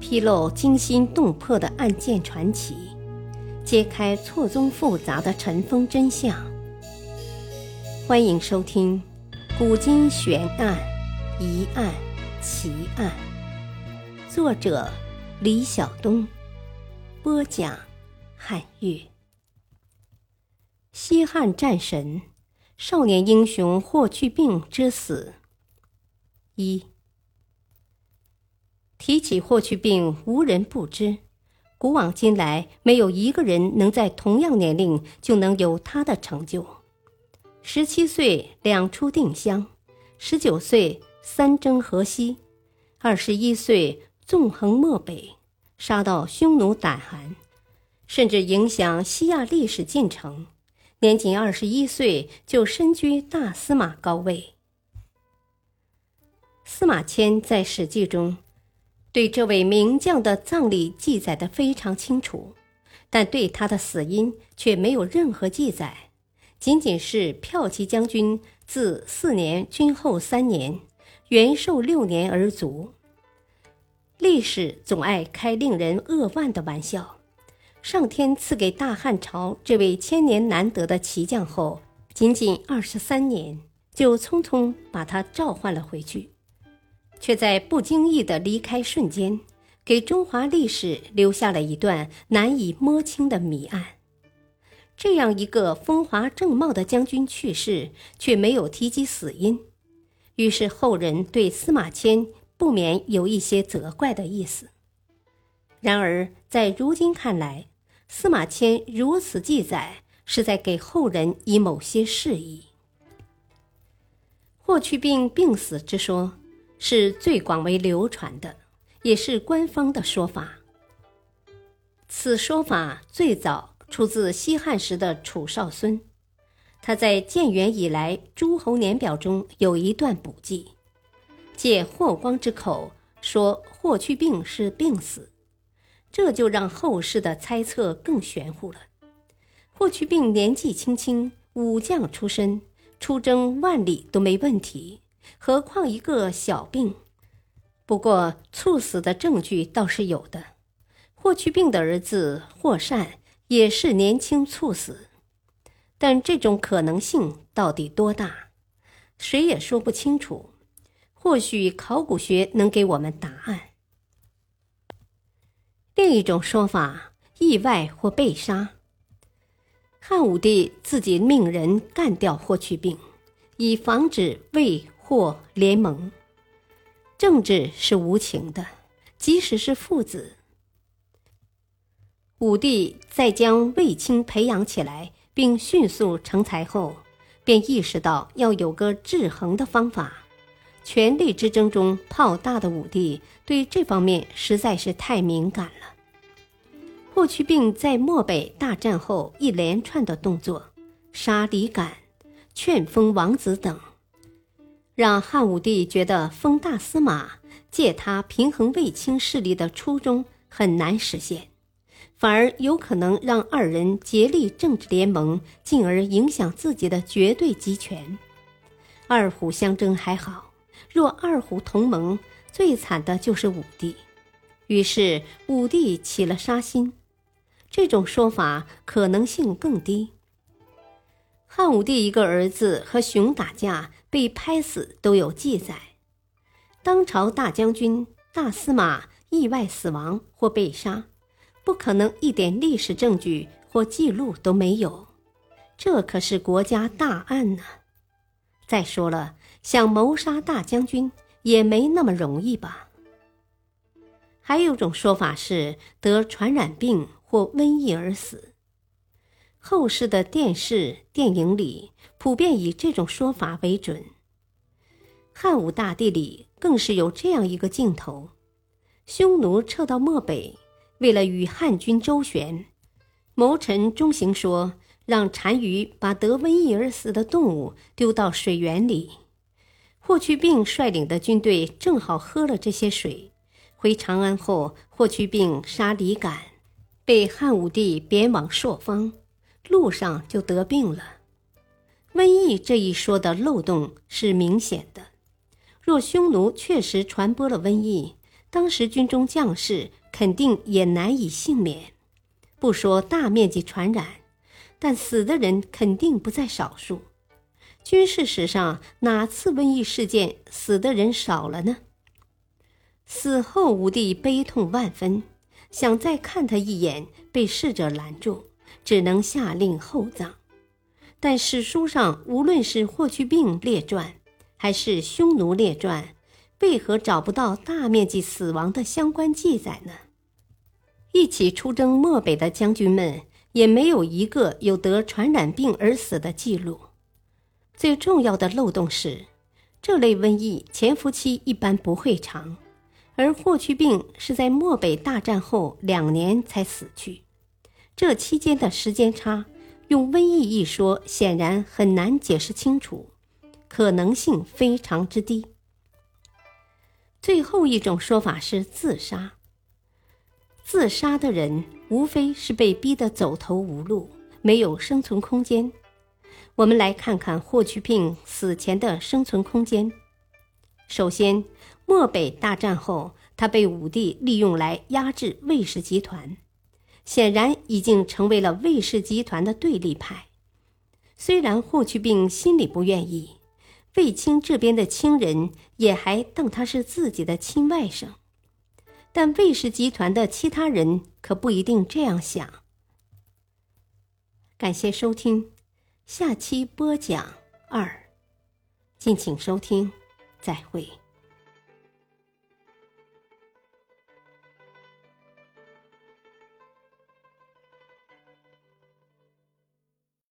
披露惊心动魄的案件传奇，揭开错综复杂的尘封真相。欢迎收听《古今悬案、疑案、奇案》，作者李晓东，播讲汉乐。西汉战神、少年英雄霍去病之死。一。提起霍去病，无人不知。古往今来，没有一个人能在同样年龄就能有他的成就。十七岁两出定襄，十九岁三征河西，二十一岁纵横漠北，杀到匈奴胆寒，甚至影响西亚历史进程。年仅二十一岁就身居大司马高位。司马迁在《史记》中。对这位名将的葬礼记载的非常清楚，但对他的死因却没有任何记载，仅仅是骠骑将军自四年军后三年，元寿六年而卒。历史总爱开令人扼腕的玩笑，上天赐给大汉朝这位千年难得的骑将后，仅仅二十三年，就匆匆把他召唤了回去。却在不经意的离开瞬间，给中华历史留下了一段难以摸清的谜案。这样一个风华正茂的将军去世，却没有提及死因，于是后人对司马迁不免有一些责怪的意思。然而，在如今看来，司马迁如此记载，是在给后人以某些示意。霍去病病死之说。是最广为流传的，也是官方的说法。此说法最早出自西汉时的楚少孙，他在建元以来诸侯年表中有一段补记，借霍光之口说霍去病是病死，这就让后世的猜测更玄乎了。霍去病年纪轻轻，武将出身，出征万里都没问题。何况一个小病，不过猝死的证据倒是有的。霍去病的儿子霍善也是年轻猝死，但这种可能性到底多大，谁也说不清楚。或许考古学能给我们答案。另一种说法，意外或被杀。汉武帝自己命人干掉霍去病，以防止魏。或联盟，政治是无情的，即使是父子。武帝在将卫青培养起来，并迅速成才后，便意识到要有个制衡的方法。权力之争中泡大的武帝，对这方面实在是太敏感了。霍去病在漠北大战后一连串的动作，杀李敢、劝封王子等。让汉武帝觉得封大司马借他平衡卫青势力的初衷很难实现，反而有可能让二人竭力政治联盟，进而影响自己的绝对集权。二虎相争还好，若二虎同盟，最惨的就是武帝。于是武帝起了杀心，这种说法可能性更低。汉武帝一个儿子和熊打架。被拍死都有记载，当朝大将军、大司马意外死亡或被杀，不可能一点历史证据或记录都没有，这可是国家大案呢。再说了，想谋杀大将军也没那么容易吧？还有种说法是得传染病或瘟疫而死，后世的电视、电影里。普遍以这种说法为准。汉武大帝里更是有这样一个镜头：匈奴撤到漠北，为了与汉军周旋，谋臣中行说让单于把得瘟疫而死的动物丢到水源里。霍去病率领的军队正好喝了这些水，回长安后，霍去病杀李敢，被汉武帝贬往朔方，路上就得病了。瘟疫这一说的漏洞是明显的。若匈奴确实传播了瘟疫，当时军中将士肯定也难以幸免。不说大面积传染，但死的人肯定不在少数。军事史上哪次瘟疫事件死的人少了呢？死后，武帝悲痛万分，想再看他一眼，被侍者拦住，只能下令厚葬。但史书上无论是霍去病列传，还是匈奴列传，为何找不到大面积死亡的相关记载呢？一起出征漠北的将军们也没有一个有得传染病而死的记录。最重要的漏洞是，这类瘟疫潜伏期一般不会长，而霍去病是在漠北大战后两年才死去，这期间的时间差，用瘟疫一说显然很难解释清楚，可能性非常之低。最后一种说法是自杀。自杀的人无非是被逼得走投无路，没有生存空间。我们来看看霍去病死前的生存空间。首先，漠北大战后，他被武帝利用来压制魏氏集团，显然已经成为了魏氏集团的对立派。虽然霍去病心里不愿意，卫青这边的亲人也还当他是自己的亲外甥。但魏氏集团的其他人可不一定这样想。感谢收听，下期播讲二，敬请收听，再会。